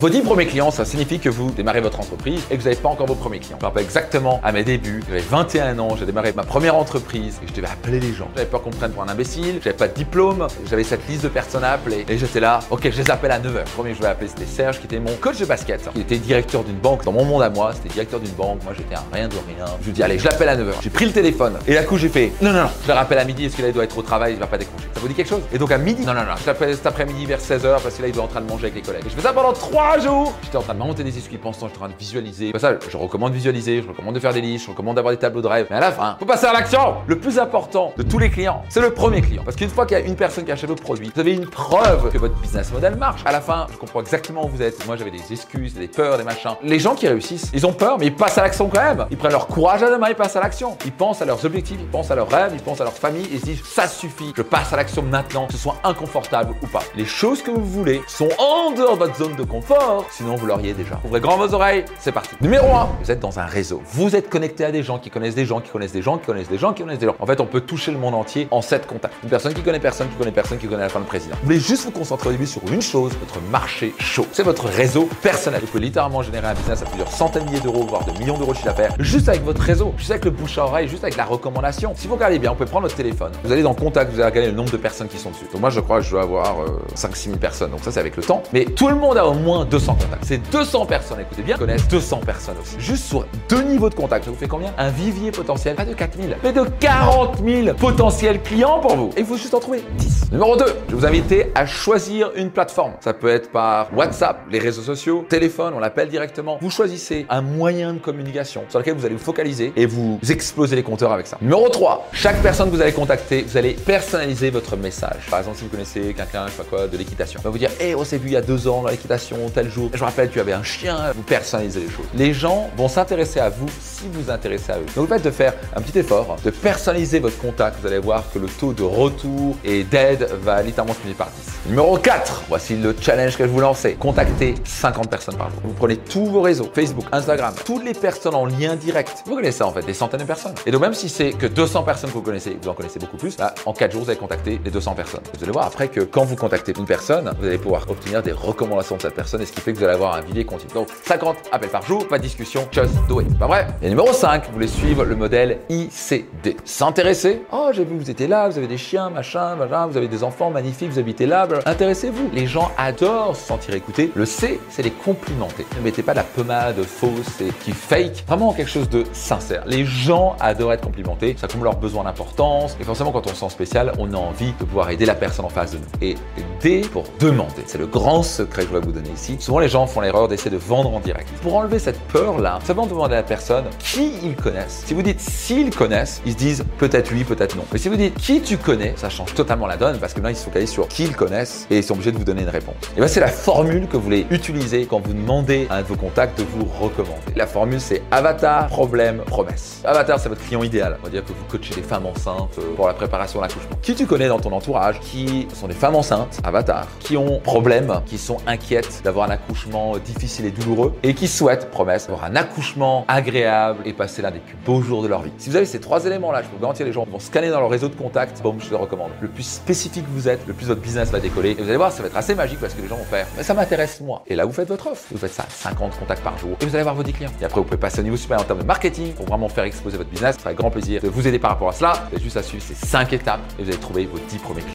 Vos 10 premiers clients, ça signifie que vous démarrez votre entreprise et que vous n'avez pas encore vos premiers clients. Je me rappelle exactement à mes débuts, j'avais 21 ans, j'ai démarré ma première entreprise et je devais appeler les gens. J'avais peur qu'on me prenne pour un imbécile, j'avais pas de diplôme, j'avais cette liste de personnes à appeler et j'étais là, ok, je les appelle à 9h. Le premier que je vais appeler, c'était Serge qui était mon coach de basket, qui était directeur d'une banque dans mon monde à moi, c'était directeur d'une banque, moi j'étais un rien de rien. Je lui dis, allez, je l'appelle à 9h. J'ai pris le téléphone et là coup j'ai fait, non, non, non, je le rappelle à midi, est-ce qu'il doit être au travail, il va pas décrocher. Ça vous dit quelque chose? Et donc à midi, non, non, non, je l'appelle cet après-midi vers 16h parce que là il en train de manger avec les collègues. Et je fais ça pendant 3 J'étais en train de monter des essuie pensant, je suis en train de visualiser. Pas ça, je recommande de visualiser, je recommande de faire des listes, je recommande d'avoir des tableaux de rêve. Mais à la fin, faut passer à l'action. Le plus important de tous les clients, c'est le premier client. Parce qu'une fois qu'il y a une personne qui a acheté votre produit, vous avez une preuve que votre business model marche. À la fin, je comprends exactement où vous êtes. Moi, j'avais des excuses, des peurs, des machins. Les gens qui réussissent, ils ont peur, mais ils passent à l'action quand même. Ils prennent leur courage à deux mains, ils passent à l'action. Ils pensent à leurs objectifs, ils pensent à leurs rêves, ils pensent à leur famille et ils se disent ça suffit, je passe à l'action maintenant, que ce soit inconfortable ou pas. Les choses que vous voulez sont en dehors de votre zone de confort, sinon vous l'auriez déjà. Ouvrez grand vos oreilles, c'est parti. Numéro 1, vous êtes dans un réseau. Vous êtes connecté à des gens qui connaissent des gens, qui connaissent des gens, qui connaissent des gens, qui connaissent des gens. En fait, on peut toucher le monde entier en 7 contacts. Une personne qui connaît personne, qui connaît personne, qui connaît la de président. Vous voulez juste vous concentrer au début sur une chose, votre marché chaud. C'est votre réseau personnel. Vous pouvez littéralement générer un business à plusieurs centaines de milliers d'euros, voire de millions d'euros de chiffre d'affaires, juste avec votre réseau, juste avec le bouche à oreille, juste avec la recommandation. Si vous regardez bien, on peut prendre votre téléphone, vous allez dans contact, vous allez regarder le nombre de personnes qui sont dessus. Donc moi, je crois que je dois avoir 5-6 000 personnes. Donc ça, c'est avec le temps. Mais tout le monde a au moins 200 contacts. Ces 200 personnes, écoutez bien, connaissent 200 personnes aussi. Juste sur deux niveaux de contact, ça vous fait combien? Un vivier potentiel, pas de 4000, mais de 40 000 potentiels clients pour vous. Et il faut juste en trouver 10. Numéro 2, je vous inviter à choisir une plateforme. Ça peut être par WhatsApp, les réseaux sociaux, téléphone, on l'appelle directement. Vous choisissez un moyen de communication sur lequel vous allez vous focaliser et vous exploser les compteurs avec ça. Numéro 3, chaque personne que vous allez contacter, vous allez personnaliser votre message. Par exemple, si vous connaissez quelqu'un, je sais pas quoi, de l'équitation, va vous dire, hé, on s'est vu il y a deux ans dans l'équitation, tel jour. Je me rappelle, tu avais un chien. Vous personnalisez les choses. Les gens vont s'intéresser à vous si vous intéressez à eux. Donc, le fait de faire un petit effort, de personnaliser votre contact, vous allez voir que le taux de retour et d'aide va littéralement se multiplier par 10. Numéro 4, voici le challenge que je vous lance. Contactez 50 personnes par jour. Vous prenez tous vos réseaux, Facebook, Instagram, toutes les personnes en lien direct. Vous connaissez en fait des centaines de personnes. Et donc même si c'est que 200 personnes que vous connaissez, vous en connaissez beaucoup plus, là, en 4 jours, vous allez contacter les 200 personnes. Vous allez voir après que quand vous contactez une personne, vous allez pouvoir obtenir des recommandations de cette personne et ce qui fait que vous allez avoir un vivier continu. Donc 50 appels par jour, pas de discussion, just do. Pas vrai Et numéro 5, vous voulez suivre le modèle ICD. S'intéresser. Oh, j'ai vu vous étiez là, vous avez des chiens, machin, machin, vous avez des enfants magnifiques, vous habitez là. Intéressez-vous. Les gens adorent se sentir écoutés. Le C, c'est les complimenter. Ne mettez pas la pommade fausse et qui fake. Vraiment quelque chose de sincère. Les gens adorent être complimentés. Ça comble leurs besoins d'importance. Et forcément, quand on se sent spécial, on a envie de pouvoir aider la personne en face de nous. Et D pour demander. C'est le grand secret que je vais vous donner ici. Souvent, les gens font l'erreur d'essayer de vendre en direct. Pour enlever cette peur-là, simplement demander à la personne qui ils connaissent. Si vous dites s'ils connaissent, ils se disent peut-être oui, peut-être non. Mais si vous dites qui tu connais, ça change totalement la donne parce que là, ils se focalisent sur qui ils connaissent et ils sont obligés de vous donner une réponse. Et bien, c'est la formule que vous voulez utiliser quand vous demandez à un de vos contacts de vous recommander. La formule, c'est avatar, problème, promesse. Avatar, c'est votre client idéal. On va dire que vous coachez des femmes enceintes pour la préparation à l'accouchement. Qui tu connais dans ton entourage qui sont des femmes enceintes, avatar, qui ont problème, qui sont inquiètes d'avoir un accouchement difficile et douloureux et qui souhaitent, promesse, avoir un accouchement agréable et passer l'un des plus beaux jours de leur vie. Si vous avez ces trois éléments-là, je peux vous garantir les gens vont scanner dans leur réseau de contacts, boum, je les recommande. Le plus spécifique vous êtes, le plus votre business va décoller. Et vous allez voir, ça va être assez magique parce que les gens vont faire, mais ça m'intéresse moi. Et là, vous faites votre offre. Vous faites ça, 50 contacts par jour et vous allez voir vos 10 clients. Et après, vous pouvez passer au niveau supérieur en termes de marketing pour vraiment faire exploser votre business. Ça sera grand plaisir de vous aider par rapport à cela. Vous avez juste à suivre ces 5 étapes et vous allez trouver vos 10 premiers clients.